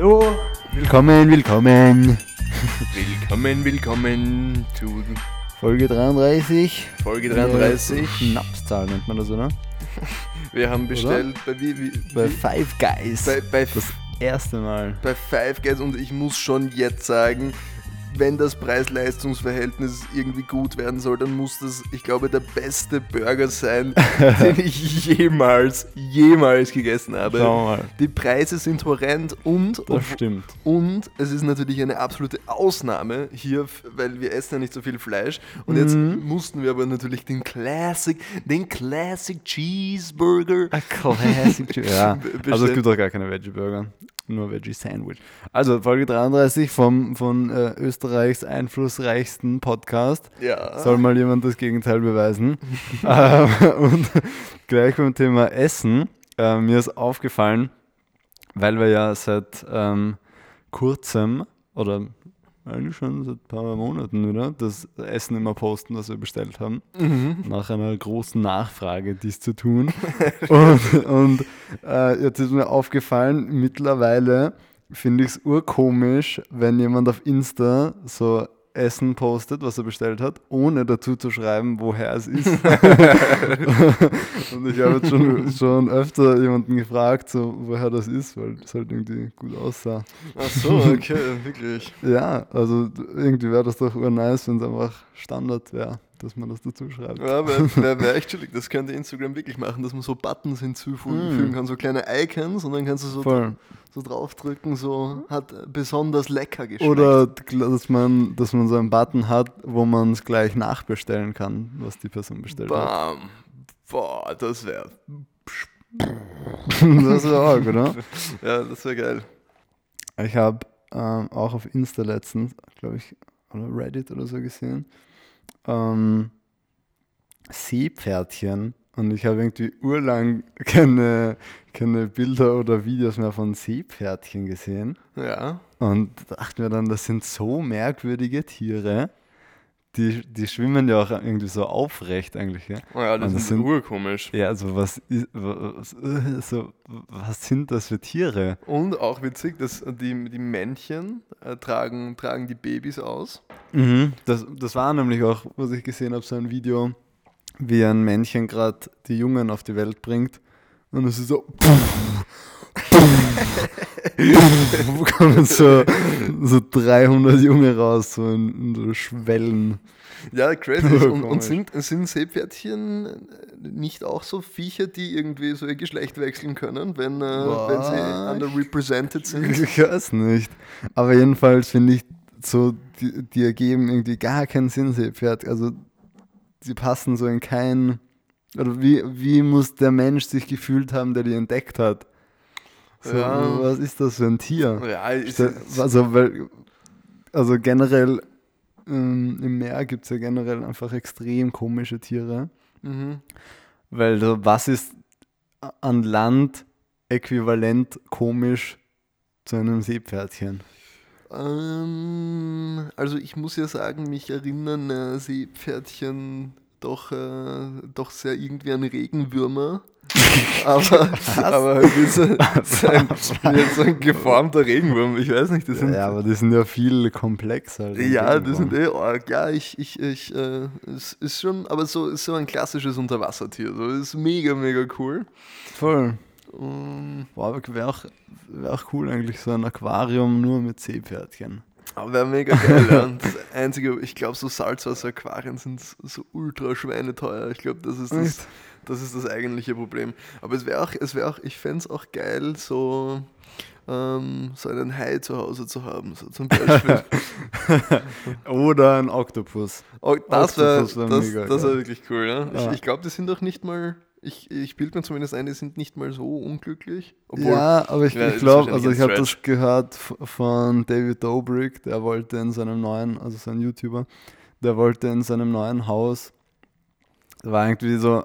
So, willkommen, willkommen. Willkommen, willkommen zu Folge 33. Folge 33. Schnapszahl nennt man das, oder? Wir haben bestellt bei, wie, wie, Bei Five Guys. bei, bei, das erste Mal. bei Five Guys und ich muss schon jetzt sagen, wenn das Preis-Leistungs-Verhältnis irgendwie gut werden soll, dann muss das, ich glaube, der beste Burger sein, den ich jemals, jemals gegessen habe. Die Preise sind horrend und, Das stimmt. und es ist natürlich eine absolute Ausnahme hier, weil wir essen ja nicht so viel Fleisch. Und jetzt Mhm. mussten wir aber natürlich den Classic, den Classic Cheeseburger. A Classic. ja. Be- Also es gibt auch gar keine Veggie Burger. Nur Veggie Sandwich. Also Folge 33 vom, von äh, Österreichs einflussreichsten Podcast. Ja. Soll mal jemand das Gegenteil beweisen. ähm, und gleich beim Thema Essen. Äh, mir ist aufgefallen, weil wir ja seit ähm, kurzem oder eigentlich schon seit ein paar Monaten wieder das Essen immer posten, was wir bestellt haben. Mhm. Nach einer großen Nachfrage, dies zu tun. und und äh, jetzt ist mir aufgefallen, mittlerweile finde ich es urkomisch, wenn jemand auf Insta so Essen postet, was er bestellt hat, ohne dazu zu schreiben, woher es ist. und ich habe jetzt schon, schon öfter jemanden gefragt, so, woher das ist, weil es halt irgendwie gut aussah. Ach so, okay, wirklich. Ja, also irgendwie wäre das doch urnice, wenn es einfach Standard wäre, dass man das dazu schreibt. Ja, wäre wär, echt chillig. Das könnte Instagram wirklich machen, dass man so Buttons hinzufügen Mm. kann, so kleine Icons und dann kannst du so, Voll. so draufdrücken, so hat besonders lecker geschmeckt. Oder dass man, dass man so einen Button hat, wo man es gleich nachbestellen kann, was die Person bestellt hat. Bam. Boah, das wäre. das wäre arg, oder? Ja, das wäre geil. Ich habe ähm, auch auf Insta letztens, glaube ich, oder Reddit oder so gesehen, ähm, Seepferdchen. Und ich habe irgendwie urlang keine, keine Bilder oder Videos mehr von Seepferdchen gesehen. Ja. Und dachte mir dann, das sind so merkwürdige Tiere. Die, die schwimmen ja auch irgendwie so aufrecht eigentlich. Ja, Oh ja, das, das sind urkomisch. ja also was, ist, was, äh, so, was sind das für Tiere? Und auch witzig, dass die, die Männchen äh, tragen, tragen die Babys aus. Mhm. Das, das war nämlich auch, was ich gesehen habe, so ein Video, wie ein Männchen gerade die Jungen auf die Welt bringt. Und es ist so. Wo kommen so, so 300 Junge raus, so in, in so Schwellen. Ja, crazy. und, und sind, sind Seepferdchen nicht auch so Viecher, die irgendwie so ihr Geschlecht wechseln können, wenn, äh, wenn sie underrepresented sind? Ich weiß nicht. Aber jedenfalls finde ich so, die, die ergeben irgendwie gar keinen Sinn, Seepferd. Also, sie passen so in kein. Oder wie, wie muss der Mensch sich gefühlt haben, der die entdeckt hat? So, Ja. Was ist das für ein Tier? Ja, ist, Also, weil, also generell ähm, im Meer gibt es ja generell einfach extrem komische Tiere. mhm. Weil so, was ist an Land äquivalent komisch zu einem Seepferdchen? ähm, also ich muss ja sagen, mich erinnern äh, Seepferdchen doch, äh, doch sehr irgendwie an Regenwürmer. Aber, aber halt so, so, ein, wie so ein geformter Regenwurm. Ich weiß nicht, das sind Ja, aber die sind ja viel komplexer. ein Ja, das sind eh arg. Ja, ich, ich, ich, äh, es ist schon, aber so ist so ein klassisches Unterwassertier. So ist mega, mega cool. Voll. Um, Boah, wäre auch, wär auch cool eigentlich, so ein Aquarium nur mit Seepferdchen. aber wäre mega geil. ja. Und Das einzige, ich glaube, so Salzwasser-Aquarien sind so ultra schweineteuer. Ich glaube, das ist das, Echt? Das ist das eigentliche Problem. Aber es wäre auch, es wäre auch, ich fände es auch geil, so, ähm, so einen Hai zu Hause zu haben. So zum Beispiel. Oder ein Oktopus. Oh, das wäre wär das, mega das wär wirklich cool, ja. Ich, Ja. ich glaube, die sind doch nicht mal. Ich, ich bilde mir zumindest ein, die sind nicht mal so unglücklich. Obwohl, ja, aber ich, Ja, ich ist glaube, also ich habe das gehört von David Dobrik, der wollte in seinem neuen, also sein YouTuber, der wollte in seinem neuen Haus, da war irgendwie so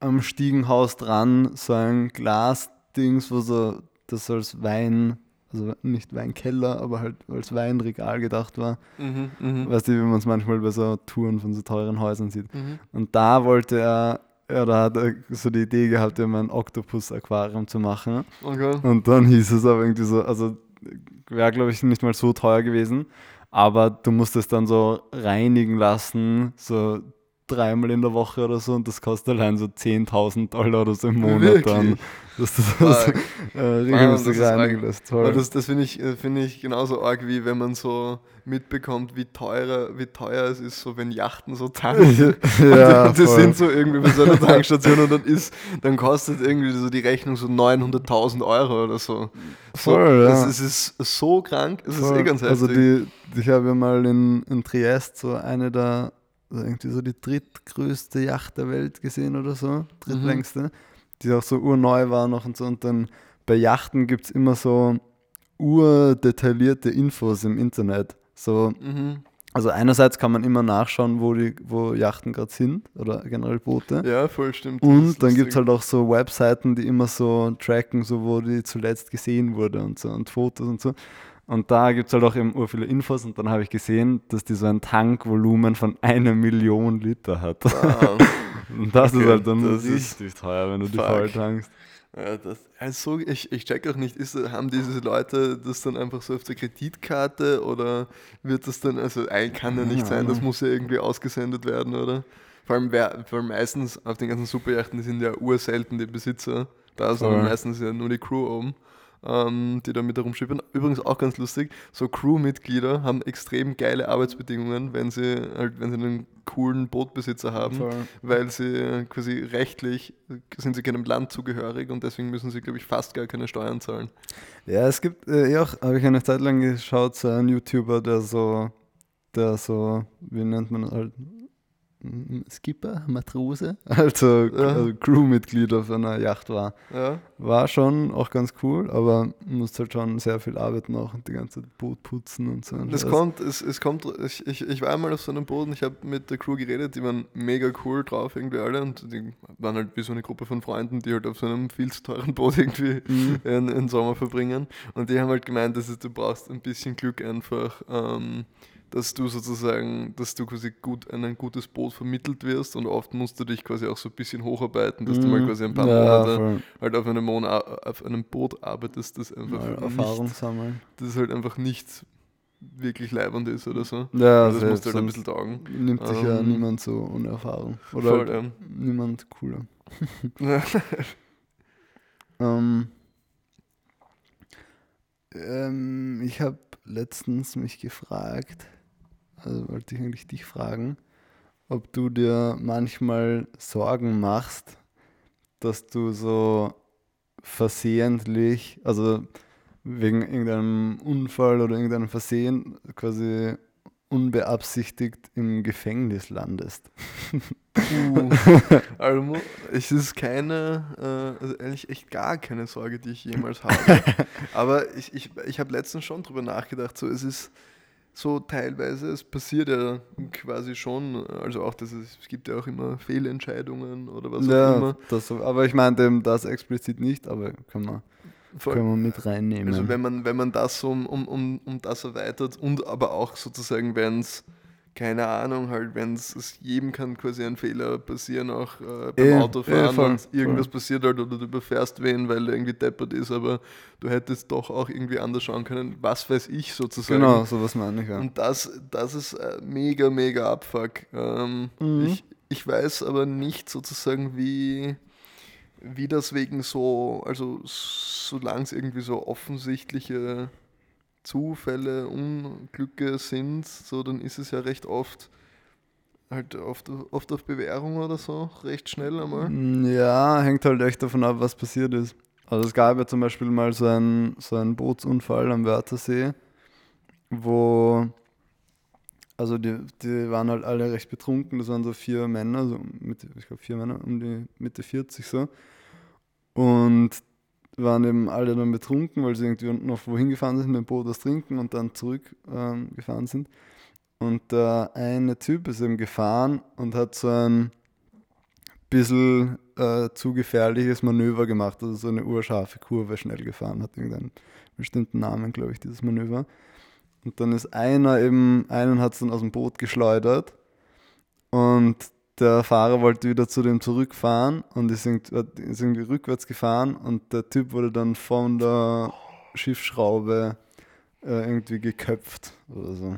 am Stiegenhaus dran, so ein Glasdings, wo so das als Wein, also nicht Weinkeller, aber halt als Weinregal gedacht war. Mhm, mhm, Weißt du, wie man es manchmal bei so Touren von so teuren Häusern sieht. mhm. Und da wollte er, ja, da hat er so die Idee gehabt, immer ein Oktopus-Aquarium zu machen. Okay. Und dann hieß es aber irgendwie so, also wäre, glaube ich, nicht mal so teuer gewesen. Aber du musst es dann so reinigen lassen, so dreimal in der Woche oder so und das kostet allein so 10.000 Dollar oder so im Monat Wirklich? dann. Dass du das Arg. äh, regelmäßig das ist reinigen arg. lässt. Aber Toll. das, das finde ich, äh, find ich genauso arg, wie wenn man so mitbekommt, wie teuer, wie teuer es ist, so wenn Yachten so tanken. ja, und die voll. sind so irgendwie bei so einer Tankstation und dann ist, dann kostet irgendwie so die Rechnung so 900.000 Euro oder so. so Voll, ja. es, ist so krank, es ist Voll. eh ganz heftig. Also die, ich habe ja mal in, in Triest so eine der, also irgendwie so die drittgrößte Yacht der Welt gesehen oder so, drittlängste, die auch so urneu war noch und so. Und dann bei Yachten gibt es immer so urdetaillierte Infos im Internet. So, mhm. also einerseits kann man immer nachschauen, wo die, wo Yachten gerade sind oder generell Boote. Ja, voll stimmt. Und dann gibt es halt auch so Webseiten, die immer so tracken, so wo die zuletzt gesehen wurde und so und Fotos und so. Und da gibt es halt auch eben ur viele Infos und dann habe ich gesehen, dass die so ein Tankvolumen von einer Million Liter hat. Ah, Und das Okay, ist halt dann richtig teuer, wenn du die Fuck. voll tankst. ja, das, also ich, ich check auch nicht, ist, haben diese Leute das dann einfach so auf der Kreditkarte oder wird das dann, also ein kann ja nicht sein, das Ahnung. muss ja irgendwie ausgesendet werden, oder? Vor allem, wer, vor allem meistens auf den ganzen Superjachten, die sind ja urselten die Besitzer, da sind meistens ja nur die Crew oben. Ähm, die da mit herumschippern. Übrigens auch ganz lustig, so Crewmitglieder haben extrem geile Arbeitsbedingungen, wenn sie halt, wenn sie einen coolen Bootbesitzer haben Voll. weil sie quasi rechtlich sind sie keinem Land zugehörig und deswegen müssen sie, glaube ich, fast gar keine Steuern zahlen. Ja, es gibt äh, eh auch, habe ich eine Zeit lang geschaut, so einen YouTuber, der so, der so, wie nennt man halt? Skipper, Matrose, also, Ja. also Crewmitglied auf einer Yacht war. Ja, War schon auch ganz cool, aber musst halt schon sehr viel arbeiten auch und die ganze Zeit Boot putzen und so. das Scheiß. kommt, es, es kommt, ich, ich, ich war einmal auf so einem Boden, ich habe mit der Crew geredet, die waren mega cool drauf irgendwie alle und die waren halt wie so eine Gruppe von Freunden, die halt auf so einem viel zu teuren Boot irgendwie Mhm. in, in Sommer verbringen und die haben halt gemeint, dass du brauchst ein bisschen Glück einfach, ähm, dass du sozusagen, dass du quasi gut an ein gutes Boot vermittelt wirst und oft musst du dich quasi auch so ein bisschen hocharbeiten, dass du mal Mhm. quasi ein paar ja, Monate voll. halt auf einem, Mon auf einem Boot arbeitest, das einfach Mal Erfahrung nicht, sammeln. das halt einfach nicht wirklich leibend ist oder so. Ja, Also das musst du halt ein bisschen taugen. nimmt sich ja Ähm, niemand so ohne Erfahrung. Oder Voll, halt ja. niemand cooler. Ja. Ähm, ähm, ich habe letztens mich gefragt, also wollte ich eigentlich dich fragen, ob du dir manchmal Sorgen machst, dass du so versehentlich, also wegen irgendeinem Unfall oder irgendeinem Versehen quasi unbeabsichtigt im Gefängnis landest. Puh. Also, es ist keine, äh, also eigentlich echt gar keine Sorge, die ich jemals habe. Aber ich, ich, ich habe letztens schon drüber nachgedacht, so es ist so teilweise, es passiert ja quasi schon, also auch, dass es, es gibt ja auch immer Fehlentscheidungen oder was auch ja, immer. das, aber ich meinte eben das explizit nicht, aber können wir, Voll. können wir mit reinnehmen. Also wenn man, wenn man das so um, um, um, um das erweitert und aber auch sozusagen, wenn es, keine Ahnung, halt, wenn es jedem kann quasi ein Fehler passieren, auch äh, beim Eh, Autofahren und irgendwas voll. passiert halt oder du überfährst wen, weil er irgendwie deppert ist, aber du hättest doch auch irgendwie anders schauen können, was weiß ich sozusagen. genau, sowas meine ich ja. Und das, das ist äh, mega, mega Abfuck. Ähm, Mhm. ich, ich weiß aber nicht sozusagen, wie, wie das wegen so, also solange es irgendwie so offensichtliche Zufälle, Unglücke sind, so dann ist es ja recht oft halt oft, oft auf Bewährung oder so, recht schnell einmal. Mm, Ja, hängt halt echt davon ab, was passiert ist. Also es gab ja zum Beispiel mal so einen, so einen Bootsunfall am Wörthersee, wo, also die, die waren halt alle recht betrunken, das waren so vier Männer, so Mitte, ich glaube vier Männer, um die Mitte 40 so. Und waren eben alle dann betrunken, weil sie irgendwie noch wohin gefahren sind, mit dem Boot was trinken und dann zurückgefahren ähm, sind. Und der eine Typ ist eben gefahren und hat so ein bisschen äh, zu gefährliches Manöver gemacht, also so eine urscharfe Kurve schnell gefahren, hat irgendeinen bestimmten Namen, glaube ich, dieses Manöver. Und dann ist einer eben, einen hat es dann aus dem Boot geschleudert und der Fahrer wollte wieder zu dem zurückfahren und ist irgendwie, rückwärts gefahren und der Typ wurde dann von der Schiffsschraube äh, irgendwie geköpft oder so.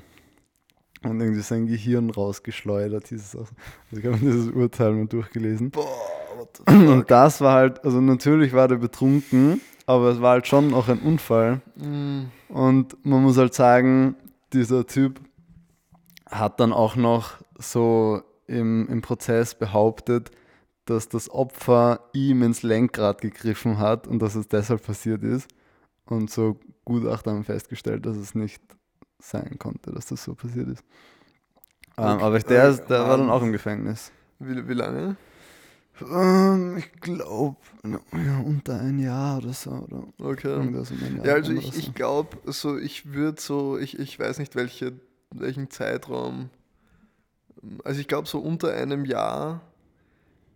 Und irgendwie sein Gehirn rausgeschleudert, hieß es auch. Also ich habe dieses Urteil mal durchgelesen. Boah? Und das war halt, also natürlich war der betrunken, aber es war halt schon auch ein Unfall. Mm, Und man muss halt sagen, dieser Typ hat dann auch noch so im, im Prozess behauptet, dass das Opfer ihm ins Lenkrad gegriffen hat und dass es deshalb passiert ist. Und so Gutachter haben festgestellt, dass es nicht sein konnte, dass das so passiert ist. Ähm, Okay. aber der, ist, der war dann auch im Gefängnis. wie, wie lange? Ähm, ich glaube, ja, unter ein Jahr oder so. Oder Okay. um Ja, also ich, so. ich glaube, so, ich würde so, ich, ich weiß nicht, welche, welchen Zeitraum. Also ich glaube, so unter einem Jahr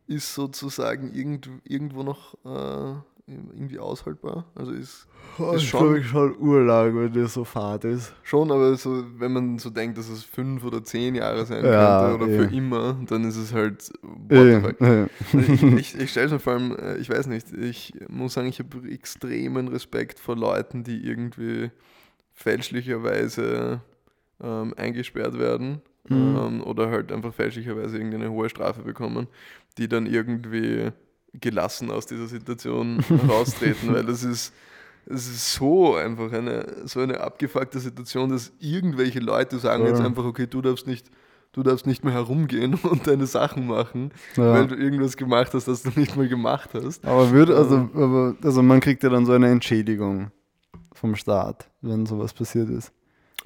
ist sozusagen irgend, irgendwo noch äh, irgendwie aushaltbar. Also ist Oh, ist schon- glaube, ich schon urlag, wenn der so fad ist. schon, aber so, wenn man so denkt, dass es fünf oder zehn Jahre sein Ja, könnte oder eh. für immer, dann ist es halt what Äh, the fuck. äh. ich ich, ich stelle mir vor allem, äh, ich weiß nicht, ich muss sagen, ich habe extremen Respekt vor Leuten, die irgendwie fälschlicherweise ähm, eingesperrt werden Mhm. ähm, oder halt einfach fälschlicherweise irgendeine hohe Strafe bekommen, die dann irgendwie gelassen aus dieser Situation raustreten, weil das ist, es ist so einfach eine, so eine abgefuckte Situation, dass irgendwelche Leute sagen Ja. jetzt einfach, okay, du darfst nicht, du darfst nicht mehr herumgehen und deine Sachen machen, Ja. weil du irgendwas gemacht hast, das du nicht mehr gemacht hast. Aber würde, also, aber, also man kriegt ja dann so eine Entschädigung vom Staat, wenn sowas passiert ist.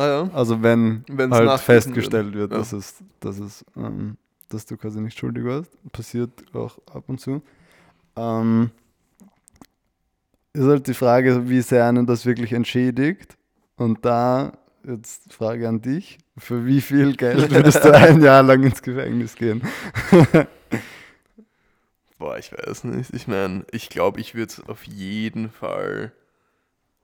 Ah ja. Also wenn Wenn's halt festgestellt wird, Ja. dass es, dass es, ähm, dass du quasi nicht schuldig warst. Passiert auch ab und zu. Ähm, ist halt die Frage, wie sehr einen das wirklich entschädigt. Und da, jetzt Frage an dich, für wie viel Geld würdest du ein Jahr lang ins Gefängnis gehen? Boah, ich weiß nicht. Ich meine, ich glaube, ich würde es auf jeden Fall.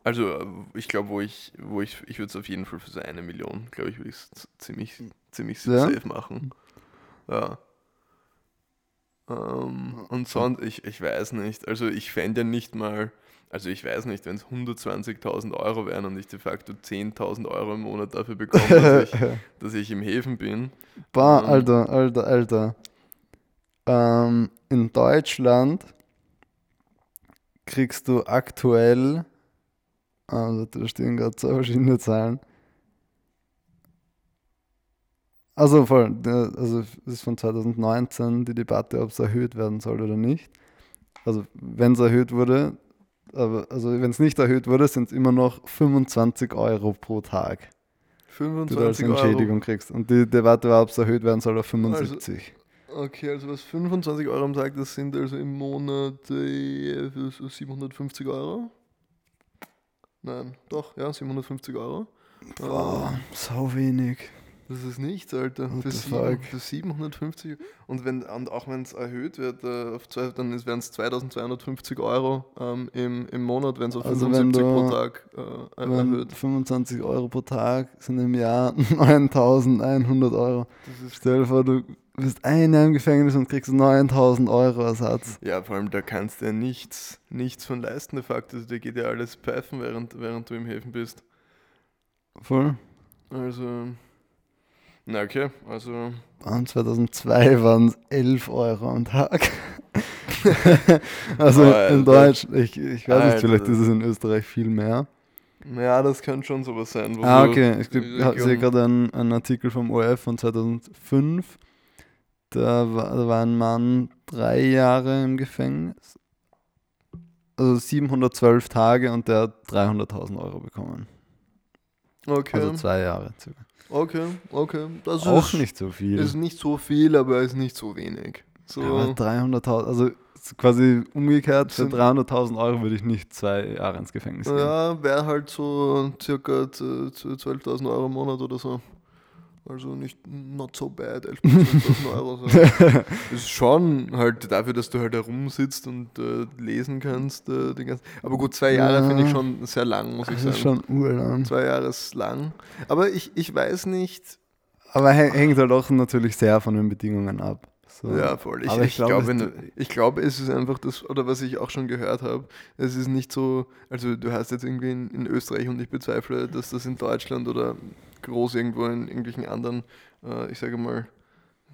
Also, äh, ich glaube, wo ich, wo ich, ich würde es auf jeden Fall für so eine Million, glaube ich, würde ich es ziemlich, ziemlich Ja? safe machen. Ja. Ähm, und sonst, ich, ich weiß nicht. Also, ich fände ja nicht mal, also ich weiß nicht, wenn es 120.000 Euro wären und ich de facto 10.000 Euro im Monat dafür bekomme, dass ich, dass ich im Häfen bin. Bah, Ähm. Alter, Alter, Alter. Ähm, in Deutschland kriegst du aktuell, also da stehen gerade zwei verschiedene Zahlen. Also voll, der- also es ist von 2019 die Debatte, ob es erhöht werden soll oder nicht. Also wenn es erhöht wurde, aber also wenn es nicht erhöht wurde, sind es immer noch 25 Euro pro Tag, die du als 25 Euro. Entschädigung kriegst. Und die Debatte war, ob es erhöht werden soll auf 75. Okay, also was 25 Euro am Tag, das sind also im Monat äh, so 750 Euro. Nein, doch, ja, 750 Euro. Boah, so wenig. Das ist nichts, Alter. What Für, sieben, fuck? für 750. Und, wenn, und auch wenn es erhöht wird, äh, auf zwei, dann wären es 2250 Euro ähm, im, im Monat, wenn es auf Also wenn 75 pro du- Tag äh, Wenn erhöht. 25 Euro pro Tag sind im Jahr 9100 Euro. Das ist, Stell dir vor, du bist ein Jahr im Gefängnis und kriegst 9000 Euro Ersatz. ja, vor allem da kannst du ja nichts, nichts von leisten, de facto. Also, dir geht ja alles pfeifen, während, während du im Häfen bist. Voll. Also, na okay, also Und 2002 waren es 11 Euro am Tag. also Alter. in Deutsch, ich, ich weiß nicht, vielleicht Alter. ist es in Österreich viel mehr. Ja, das kann schon sowas sein. wo Ah, okay. Ich ich sehe gerade einen, einen Artikel vom ORF von 2005. Da war, da war ein Mann drei Jahre im Gefängnis. Also 712 Tage und der hat 300.000 Euro bekommen. Okay, Also zwei Jahre circa. Okay, okay. Das Auch ist, nicht so viel. ist nicht so viel, aber ist nicht so wenig. So, Aber 300.000, also so quasi umgekehrt, für Sind- 300.000 Euro würde ich nicht zwei Jahre ins Gefängnis gehen. ja, wäre halt so circa z- z- 12.000 Euro im Monat oder so. Also nicht not so bad, 11.000 12.000 Euro. So. ist schon halt dafür, dass du halt herumsitzt und äh, lesen kannst. Äh, den ganzen, aber gut, zwei Jahre Ja. finde ich schon sehr lang, muss ich Das sagen. ist schon urlang. Zwei Jahre ist lang. Aber ich, ich weiß nicht, Aber hä- hängt halt auch natürlich sehr von den Bedingungen ab. So. Ja, voll. Ich, Aber ich, ich glaub, glaube, es- wenn- ich glaube, es ist einfach das, oder was ich auch schon gehört habe, es ist nicht so, also du hast jetzt irgendwie in, in Österreich und ich bezweifle, dass das in Deutschland oder groß irgendwo in irgendwelchen anderen, äh, ich sage mal,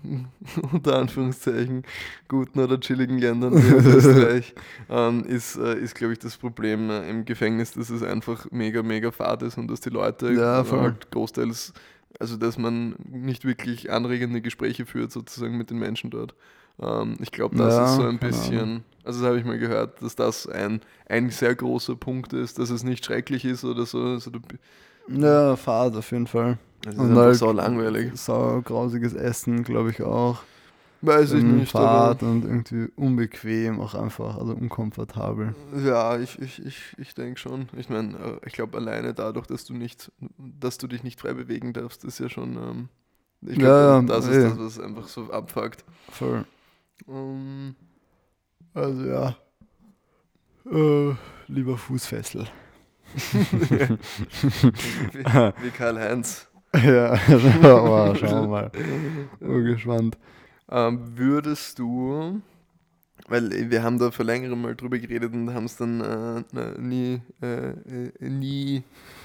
unter Anführungszeichen, guten oder chilligen Ländern wie Österreich, ähm, ist, äh, ist glaube ich, das Problem äh, im Gefängnis, dass es einfach mega, mega fad ist und dass die Leute Ja, halt großteils, also dass man nicht wirklich anregende Gespräche führt, sozusagen mit den Menschen dort. Ähm, ich glaube, das Ja, ist so ein bisschen, also das habe ich mal gehört, dass das ein, ein sehr großer Punkt ist, dass es nicht schrecklich ist oder so. Also du, Ja, Fahrt auf jeden Fall. es ist Und halt so langweilig. Sau grausiges Essen, glaube ich auch. Weiß ich nicht, Fahrt und irgendwie unbequem auch einfach, also unkomfortabel. Ja, ich, ich, ich, ich denke schon. Ich meine, äh, ich glaube alleine dadurch, dass du nicht, dass du dich nicht frei bewegen darfst, ist ja schon. Ähm, ich Ja, glaube, ja, das ist eh. das, was einfach so abfuckt. Voll. Ähm, Also ja. Äh, lieber Fußfessel. wie, wie Karl-Heinz. ja, aber schauen wir mal. Bin gespannt. Ähm, würdest du, weil wir haben da vor längerem mal drüber geredet und haben es dann äh, nie, äh, äh, nie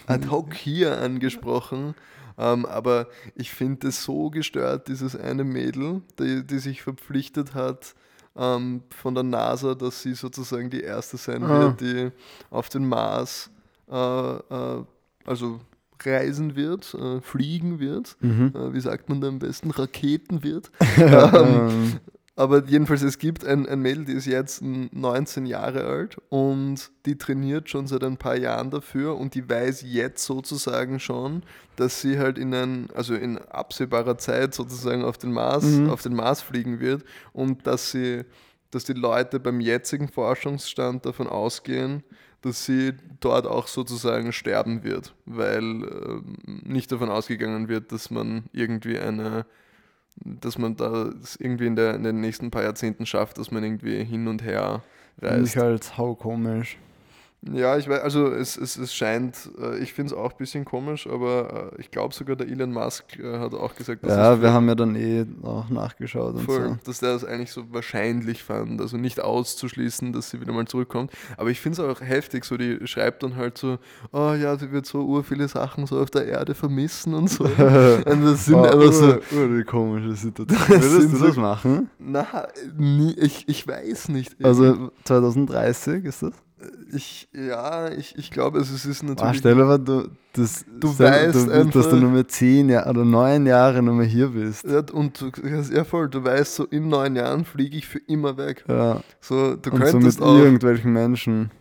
ad hoc hier angesprochen, ähm, aber ich finde es so gestört, dieses eine Mädel, die, die sich verpflichtet hat ähm, von der NASA, dass sie sozusagen die erste sein Ah. wird, die auf den Mars äh, äh, also reisen wird, äh, fliegen wird. Mhm. Äh, wie sagt man da am besten? Raketen wird. ähm, Aber jedenfalls, es gibt ein, ein Mädel, die ist jetzt 19 Jahre alt und die trainiert schon seit ein paar Jahren dafür und die weiß jetzt sozusagen schon, dass sie halt in ein, also in absehbarer Zeit sozusagen auf den Mars, Mhm. auf den Mars fliegen wird und dass sie, dass die Leute beim jetzigen Forschungsstand davon ausgehen, dass sie dort auch sozusagen sterben wird, weil ähm, nicht davon ausgegangen wird, dass man irgendwie eine dass man da es irgendwie in, der, in den nächsten paar Jahrzehnten schafft, dass man irgendwie hin und her reist. ich halt sau komisch. Ja, ich weiß, also es, es, es scheint, äh, ich finde es auch ein bisschen komisch, aber äh, ich glaube sogar der Elon Musk äh, hat auch gesagt, dass, Ja, wir haben ja dann eh auch nachgeschaut und voll, so. dass der das eigentlich so wahrscheinlich fand, also nicht auszuschließen, dass sie wieder mal zurückkommt. Aber ich finde es auch heftig, so die schreibt dann halt so, oh ja, sie wird so ur viele Sachen so auf der Erde vermissen und so. und das sind Oh, einfach so, ur die komische Situation. Würdest du so- das machen? na, nie, ich, ich weiß nicht. Also 2030 ist das? Ich, ja, ich, ich glaube, also es ist Ah, natürlich. stell dir vor, du, das, Du stell- weißt du, dass einfach- du nur mehr zehn Jahre oder neun Jahre nur mehr hier bist. ja, und du, ja, voll, du weißt, so in neun Jahren fliege ich für immer weg. Ja. So, du und so mit könntest auch. irgendwelchen Menschen.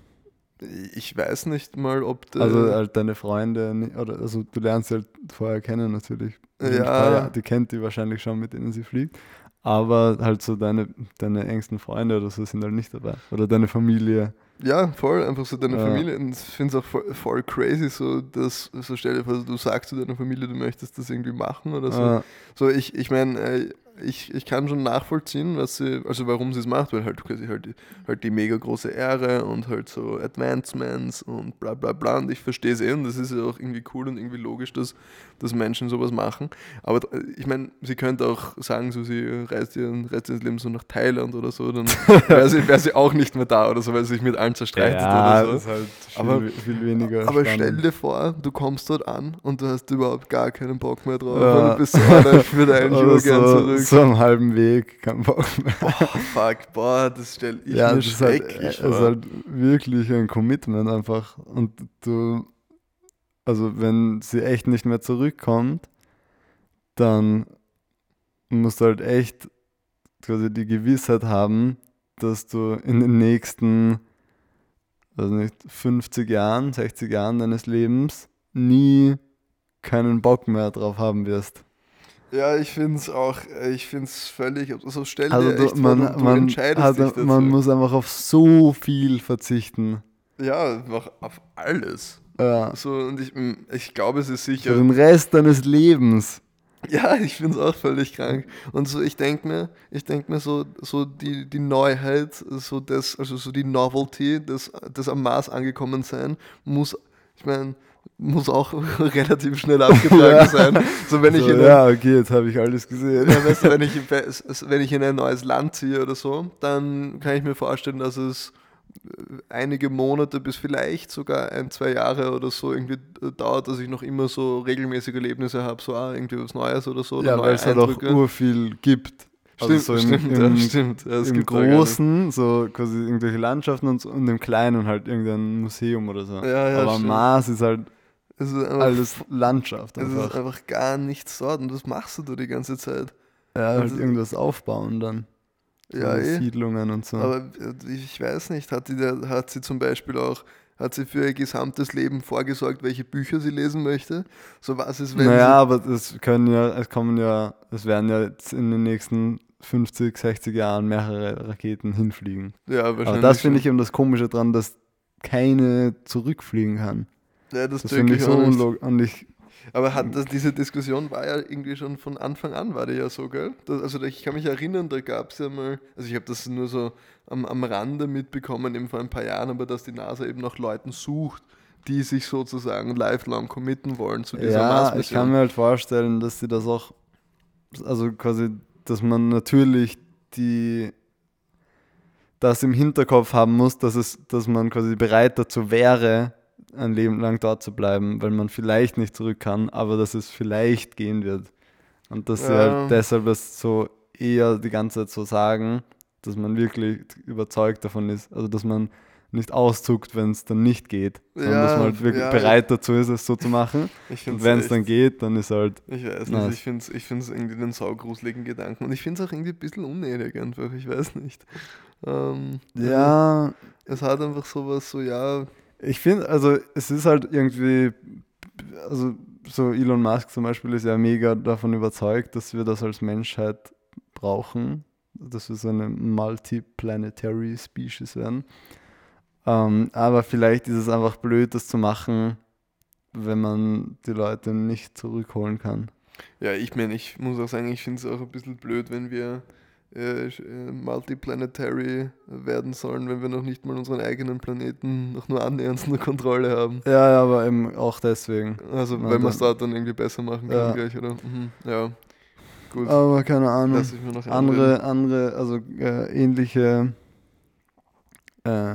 Ich weiß nicht mal, ob der. Also halt deine Freunde, oder also du lernst sie halt vorher kennen natürlich. Ja. Jahre- Die kennt die wahrscheinlich schon, mit denen sie fliegt. Aber halt so deine, deine engsten Freunde oder so sind halt nicht dabei. Oder deine Familie. Ja, voll, einfach so deine Ja. Familie. Und ich finde es auch voll, voll crazy, so, dass, so stell dir vor, du sagst zu deiner Familie, du möchtest das irgendwie machen oder so. Ah, So, ich, ich meine, äh, ich, ich kann schon nachvollziehen, was sie, also warum sie es macht, weil halt quasi halt die, halt die mega große Ehre und halt so Advancements und bla bla bla. Und ich verstehe es eh und das ist ja auch irgendwie cool und irgendwie logisch, dass, dass Menschen sowas machen. Aber äh, ich meine, sie könnte auch sagen, so sie reist ihren Rest ihres Lebens so nach Thailand oder so, dann wäre sie, wär sie auch nicht mehr da oder so, weil sie sich mit allen zerstreitet ja, oder das so. ist halt viel, Aber- viel weniger Aber spannend. stell dir vor, du kommst dort an und du hast überhaupt gar keinen Bock mehr drauf. Ja. Und du bist so, ich würde eigentlich nur gern so, zurück. So am halben Weg, kein Bock mehr. Boah, fuck, boah, das stelle ich ja, mir das ist halt, schrecklich es ist vor. halt wirklich ein Commitment einfach. Und du, also wenn sie echt nicht mehr zurückkommt, dann musst du halt echt quasi die Gewissheit haben, dass du in den nächsten, weiß nicht, 50 Jahren, 60 Jahren deines Lebens nie keinen Bock mehr drauf haben wirst. Ja, ich finde es auch, äh, ich finde es völlig, also stell Also dir du, echt man, vor, du, du man, entscheidest hat, dich dazu. man muss einfach auf so viel verzichten. ja, einfach auf alles. Ja. So, und ich, mm, ich glaube, es ist Für sicher, den Rest deines Lebens. ja, ich finde es auch völlig krank. Und so, ich denke mir, ich denke mir so, so die, die Neuheit, so das, also so die Novelty, das, das am Mars angekommen sein, muss, ich meine, muss auch relativ schnell abgetragen sein. So, wenn so, ich in ja, okay, jetzt habe ich alles gesehen. ja, weißt du, wenn, ich, wenn ich in ein neues Land ziehe oder so, dann kann ich mir vorstellen, dass es einige Monate bis vielleicht sogar ein, zwei Jahre oder so irgendwie dauert, dass ich noch immer so regelmäßige Erlebnisse habe, so ah, irgendwie was Neues oder so. Oder ja, weil es halt auch urviel gibt. Stimmt, also so im, stimmt, im, ja, stimmt. Ja, Im Großen, so quasi irgendwelche Landschaften und, und im Kleinen halt irgendein Museum oder so. Ja, ja, Aber stimmt. Mars ist halt Es ist einfach, alles Landschaft es einfach. ist einfach gar nichts dort und das machst du da die ganze Zeit. ja, halt also- irgendwas aufbauen dann. Ja, eh. Siedlungen und so. Aber äh, ich weiß nicht, hat, da- hat sie zum Beispiel auch, hat sie für ihr gesamtes Leben vorgesorgt, welche Bücher sie lesen möchte? So was ist, wenn naja, aber es können ja, es kommen ja, es werden ja jetzt in den nächsten 50, 60 Jahren mehrere Raketen hinfliegen. sie... Ja, wahrscheinlich. Aber das finde ich eben das Komische dran, dass keine zurückfliegen kann. Ja, das, Das finde ich so unlogisch. Ich, Aber hat das, diese Diskussion war ja irgendwie schon von Anfang an, war die ja so, gell? Das, also ich kann mich erinnern, da gab es ja mal, also ich habe das nur so am, am Rande mitbekommen, eben vor ein paar Jahren, aber dass die NASA eben nach Leuten sucht, die sich sozusagen lifelong committen wollen zu dieser ja, ich Mars-Mission. kann mir halt vorstellen, dass sie das auch, also quasi, dass man natürlich die, das im Hinterkopf haben muss, dass es, dass man quasi bereit dazu wäre, ein Leben lang dort zu bleiben, weil man vielleicht nicht zurück kann, aber dass es vielleicht gehen wird. Und dass sie Ja. halt deshalb es so eher die ganze Zeit so sagen, dass man wirklich überzeugt davon ist, also dass man nicht auszuckt, wenn es dann nicht geht, sondern Ja, dass man halt wirklich ja. bereit dazu ist, es so zu machen. Und wenn es dann geht, dann ist halt, Ich weiß nicht, Nice. ich finde es ich find's irgendwie den saugruseligen Gedanken. Und ich finde es auch irgendwie ein bisschen unnötig einfach, ich weiß nicht. Ähm, ja, Es hat einfach sowas so, ja, ich finde, also es ist halt irgendwie, also so Elon Musk zum Beispiel ist ja mega davon überzeugt, dass wir das als Menschheit brauchen, dass wir so eine multiplanetary Species werden. Ähm, aber vielleicht ist es einfach blöd, das zu machen, wenn man die Leute nicht zurückholen kann. Ja, ich meine, ich muss auch sagen, ich finde es auch ein bisschen blöd, wenn wir äh, äh, multiplanetary werden sollen, wenn wir noch nicht mal unseren eigenen Planeten noch nur annähernd unter Kontrolle haben. Ja, ja, aber eben auch deswegen. Also, wenn man es dort dann irgendwie besser machen kann Ja. gleich, oder? Mhm. Ja, gut. Aber keine Ahnung. Lass ich mir noch andere, andere, also äh, ähnliche. Äh,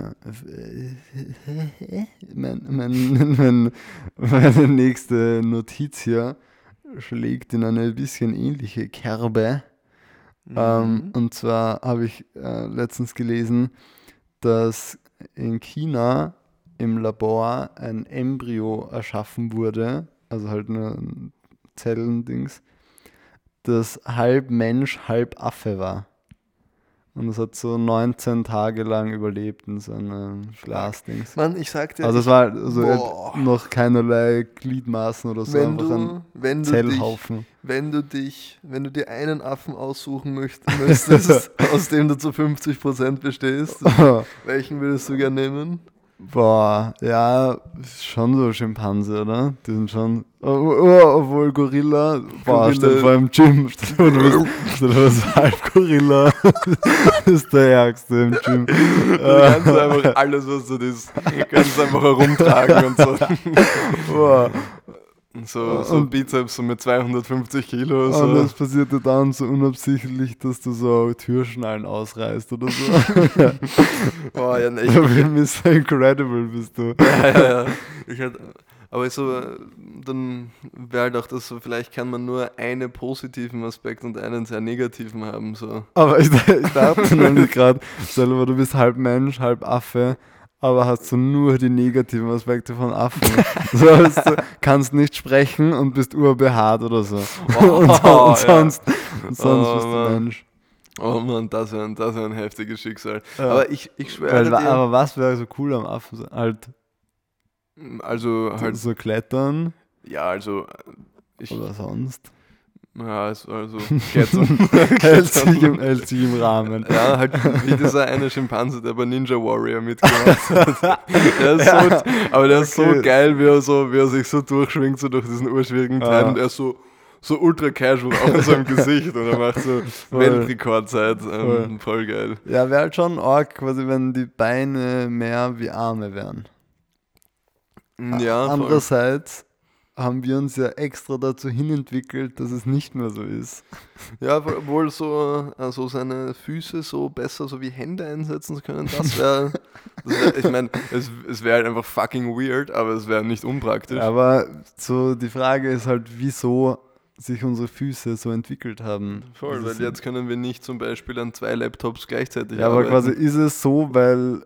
mein, mein, mein, meine nächste Notiz hier schlägt in eine bisschen ähnliche Kerbe. Ähm, Mhm. und zwar habe ich äh, letztens gelesen, dass in China im Labor ein Embryo erschaffen wurde, also halt ein Zellendings, das halb Mensch, halb Affe war. Und es hat so 19 Tage lang überlebt in so einem Glasdings. Mann, ich sag dir, Also es war also noch keinerlei Gliedmaßen oder so, wenn einfach du, ein wenn, du dich, Zellhaufen. wenn du dich, wenn du dir einen Affen aussuchen möcht, müsstest, aus dem du zu 50% bestehst, welchen würdest du gerne nehmen? Boah, ja, schon so Schimpanse, oder? Die sind schon. Oh, oh, obwohl Gorilla. Boah, Gorilla. stell dir vor im Gym. Stell dir vor, du bist, halb Gorilla. das ist der Ärgste im Gym. Du kannst einfach alles, was du das, kannst einfach herumtragen und so. Boah. Und so, so Und- Bizeps so mit 250 Kilo. Und So. das passiert dir dann so unabsichtlich, dass du so Türschnallen ausreißt oder so. Oh, ja, nee, ich, Mr. Incredible bist du. ja, ja, ja. Ich halt, aber so, dann wäre halt auch das so, vielleicht kann man nur einen positiven Aspekt und einen sehr negativen haben. So. Aber ich, ich dachte nämlich gerade, vor, du bist halb Mensch, halb Affe, aber hast du nur die negativen Aspekte von Affen. So, heißt, du kannst nicht sprechen und bist urbehaart oder so. und, so- Oh, und sonst, und sonst Oh, bist du Mann. Mensch. Oh Mann, das wäre ein, das wär ein heftiges Schicksal. Ja. Aber ich, ich schwöre dir, aber was wäre so cool am Affen? Halt, also halt, so klettern ja, also ich, oder sonst. Ja, also, also Klettern. hält, sich im, hält sich im Rahmen. Ja, halt wie dieser eine Schimpanse, der bei Ninja Warrior mitgemacht hat. Der ist Ja. so, aber der ist so Okay. geil, wie er, so, wie er sich so durchschwingt, so durch diesen urschwierigen Teil. Und er ist so, so ultra casual, auch in seinem Gesicht. Und er macht so Voll. Weltrekordzeit. Ähm, voll geil. Ja, wäre halt schon arg, quasi, wenn die Beine mehr wie Arme wären. Ja, voll. Andererseits haben wir uns ja extra dazu hinentwickelt, dass es nicht mehr so ist. Ja, wohl so also seine Füße so besser so wie Hände einsetzen zu können, das wäre, wär, ich meine, es, es wäre halt einfach fucking weird, aber es wäre nicht unpraktisch. Aber so die Frage ist halt, wieso sich unsere Füße so entwickelt haben. Voll, Also weil jetzt können wir nicht zum Beispiel an zwei Laptops gleichzeitig Ja, aber arbeiten. quasi ist es so, weil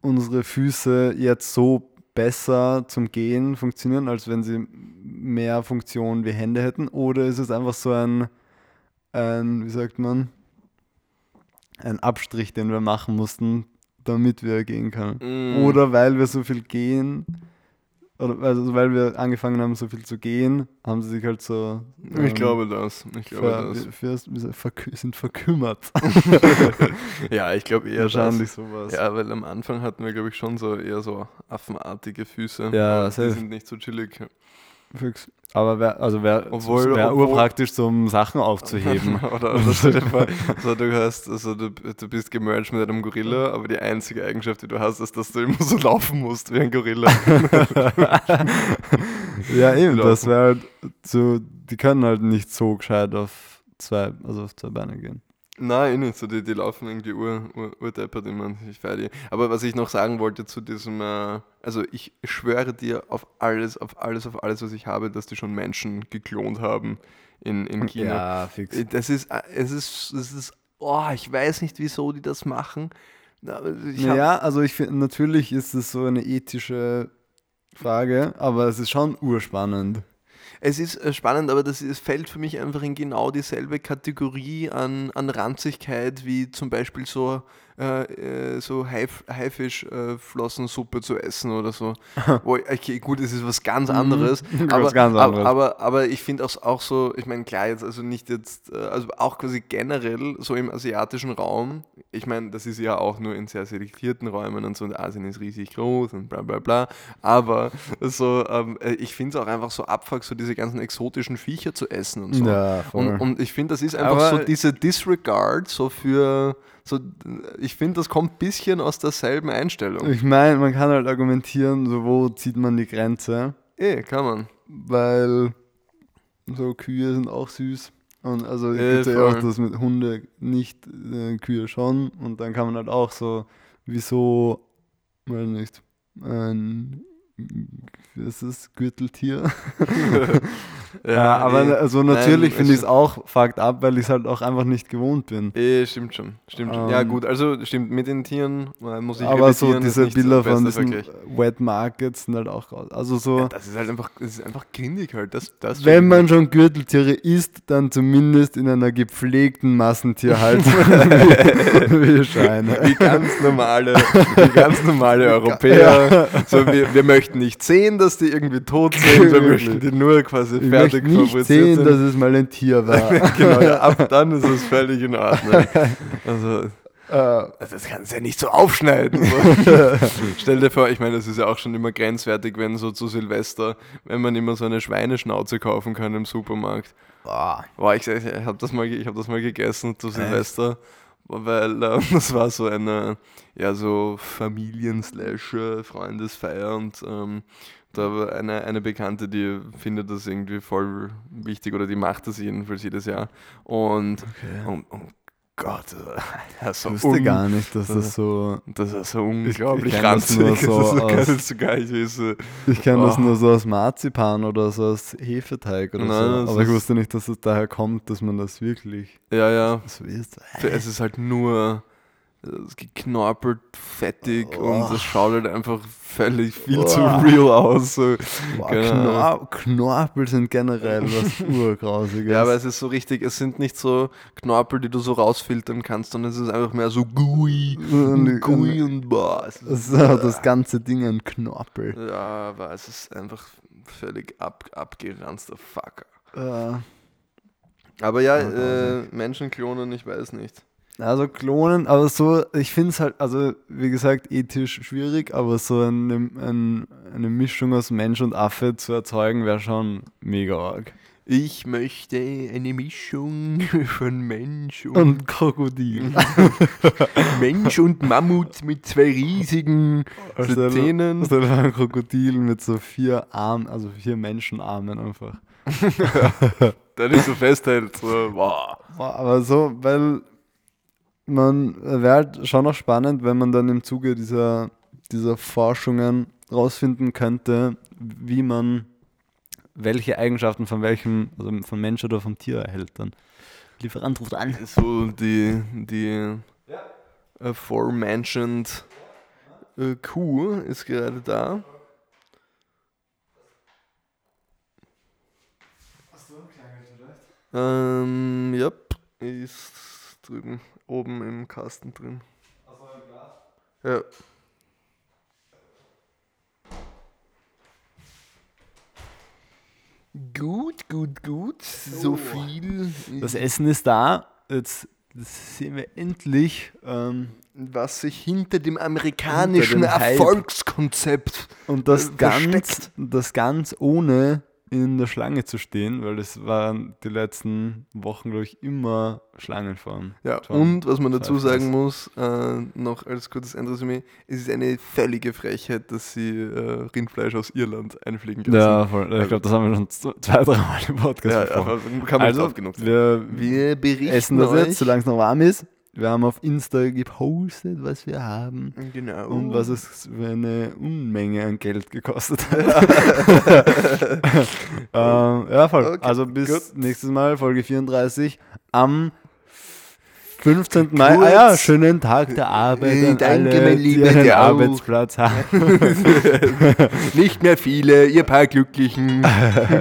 unsere Füße jetzt so besser zum Gehen funktionieren, als wenn sie mehr Funktionen wie Hände hätten? Oder ist es einfach so ein, ein wie sagt man, ein Abstrich, den wir machen mussten, damit wir gehen können? Mm. Oder weil wir so viel gehen, oder also weil wir angefangen haben, so viel zu gehen, haben sie sich halt so. Ich ähm, glaube das. Ich glaube ver, das. sagt- verkü- sind verkümmert. Ja, ich glaube eher Wahrscheinlich das. sowas. Ja, weil am Anfang hatten wir, glaube ich, schon so eher so affenartige Füße. Ja, die sind nicht so chillig. Fix. Aber wär, also wär, Obwohl- wär obwohl- urpraktisch, so um Sachen aufzuheben. oder oder stell dir vor, so, du, hast, also du, du bist gemerged mit einem Gorilla, aber die einzige Eigenschaft, die du hast, ist, dass du immer so laufen musst wie ein Gorilla. ja, eben, Laufen. das wäre halt so, die können halt nicht so gescheit auf zwei, also auf zwei Beine gehen. Nein, eh nicht. So, die, die laufen irgendwie ur, ur, urdeppert immer. Ich feier die. Aber was ich noch sagen wollte zu diesem, äh, also ich schwöre dir auf alles, auf alles, auf alles, was ich habe, dass die schon Menschen geklont haben in, in China. Ja, fix. Das ist, äh, es ist, es ist, oh, ich weiß nicht, wieso die das machen. Naja, also ich finde, natürlich ist es so eine ethische Frage, aber es ist schon urspannend. Es ist äh, spannend, aber das ist, fällt für mich einfach in genau dieselbe Kategorie an, an Ranzigkeit wie zum Beispiel so, äh, äh, so Haif- Haifischflossensuppe zu essen oder so. Okay, gut, es ist was ganz anderes, Mhm. Was aber, ganz anderes. aber, aber, aber ich finde auch, auch so, ich meine, klar, jetzt also nicht jetzt, äh, also auch quasi generell so im asiatischen Raum, ich meine, das ist ja auch nur in sehr selektierten Räumen und so, und Asien ist riesig groß und bla bla bla, aber so, ähm, äh, ich finde es auch einfach so abfuck, so diese ganzen exotischen Viecher zu essen und so. Ja. Und, und ich finde, das ist einfach Aber- so diese Disregard, so für, so, ich finde, das kommt ein bisschen aus derselben Einstellung. Ich meine, man kann halt argumentieren, so wo zieht man die Grenze, Eh, kann man. weil so Kühe sind auch süß. Und also Äh, gibt ja auch das mit Hunde nicht, äh, Kühe schon. Und dann kann man halt auch so, wieso, weiß nicht, ein, wie ist Gürteltier? Ja, aber eh. also natürlich finde ich es es- auch fucked up, weil ich es halt auch einfach nicht gewohnt bin. Eh, stimmt schon. Stimmt schon. Ja, Ähm, gut, also stimmt, mit den Tieren äh, muss ich Aber so diese Bilder der von diesen Vergleich. Wet Markets sind halt auch raus. Also so, Ja, das ist halt einfach, das ist einfach grindig halt. Das, das wenn man schon Gürteltiere isst, dann zumindest in einer gepflegten Massentierhaltung. wie Scheine. wie ganz normale, wie ganz normale Europäer. So, wir, wir möchten nicht sehen, dass die irgendwie tot sind, wir möchten die nur quasi Ich fertig möchte nicht sehen, sind. dass es mal ein Tier war. genau, ja, ab dann ist es völlig in Ordnung. Also, Äh, das kannst du ja nicht so aufschneiden. Stell dir vor, ich meine, das ist ja auch schon immer grenzwertig, wenn so zu Silvester, wenn man immer so eine Schweineschnauze kaufen kann im Supermarkt. boah. Boah, ich, ich habe das, mal ge- ich hab das mal gegessen zu Silvester, weil äh, das war so eine, ja, so Familien-Freundesfeier und ähm, da war eine, eine Bekannte, die findet das irgendwie voll wichtig oder die macht das jedenfalls jedes Jahr. Und, und, und Gott, äh, das Ich war wusste gar nicht, dass das so. das ist so unglaublich das ranzig. Das so ist so. Ich kenne das nur so aus Marzipan oder so aus Hefeteig oder Nein, so. Aber ich ist- wusste nicht, dass es daher kommt, dass man das wirklich Ja, ja. so isst. Es ist halt nur geknorpelt, fettig und Oh. es schaut halt einfach völlig viel Oh. zu real aus. So. Boah. Knor Knorpel sind generell was Urgrausiges. Ja, aber es ist so richtig, es sind nicht so Knorpel, die du so rausfiltern kannst, sondern es ist einfach mehr so gooey, Und- gooey und boah. Es das ist, auch das ganze Ding ein Knorpel. ja, aber es ist einfach völlig ab, abgeranzter Fucker. Äh, Aber ja, Ja, äh, Menschen klonen, ich weiß nicht. Also klonen, aber so, ich finde es halt, also wie gesagt, ethisch schwierig, aber so eine, ein, eine Mischung aus Mensch und Affe zu erzeugen, wäre schon mega arg. Ich möchte eine Mischung von Mensch und, Und Krokodil. Mensch und Mammut mit zwei riesigen so Zähnen. Also ein Krokodil mit so vier Armen, also vier Menschenarmen einfach. Der nicht so festhält. So, wow. Aber so, weil man wäre halt schon noch spannend, wenn man dann im Zuge dieser, dieser Forschungen rausfinden könnte, wie man welche Eigenschaften von welchem, also von Mensch oder vom Tier erhält dann. Lieferant ruft an. So die, die aforementioned äh, Kuh ist gerade da. Ähm, ja, ist drüben, oben im Kasten drin. Ja. Gut, gut, gut. So viel. Das Essen ist da. Jetzt sehen wir endlich. Ähm, was sich hinter dem amerikanischen Hinter dem. Erfolgskonzept und das Äh, ganz, versteckt. das ganz ohne in der Schlange zu stehen, weil das waren die letzten Wochen, glaube ich, immer Schlangenform. Ja, Schon und was man dazu sagen muss, äh, noch als kurzes Endresümee, es ist eine völlige Frechheit, dass sie äh, Rindfleisch aus Irland einfliegen lassen. Ja, voll. ich glaube, das haben wir schon zwei, drei Mal im Podcast ja aber kann man also, oft genug sagen. wir Wir berichten essen das euch, jetzt, solange es noch warm ist. Wir haben auf Insta gepostet, was wir haben Genau. und was es für eine Unmenge an Geld gekostet hat. ähm, ja, voll. Okay, also bis gut. nächstes Mal, Folge 34, am 15. Mai. Ah ja, schönen Tag der Arbeit an danke, alle, mein die Lieber, einen dir auch. Arbeitsplatz haben. Nicht mehr viele, ihr paar Glücklichen.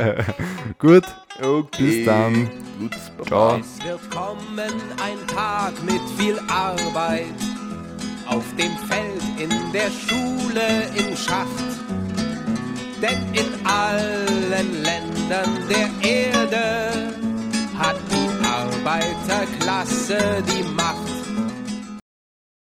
Gut, Okay. bis dann. Gut, Ciao. Es wird kommen ein Tag mit viel Arbeit. Auf dem Feld, in der Schule, im Schacht. Denn in allen Ländern der Erde hat die Arbeiterklasse die Macht.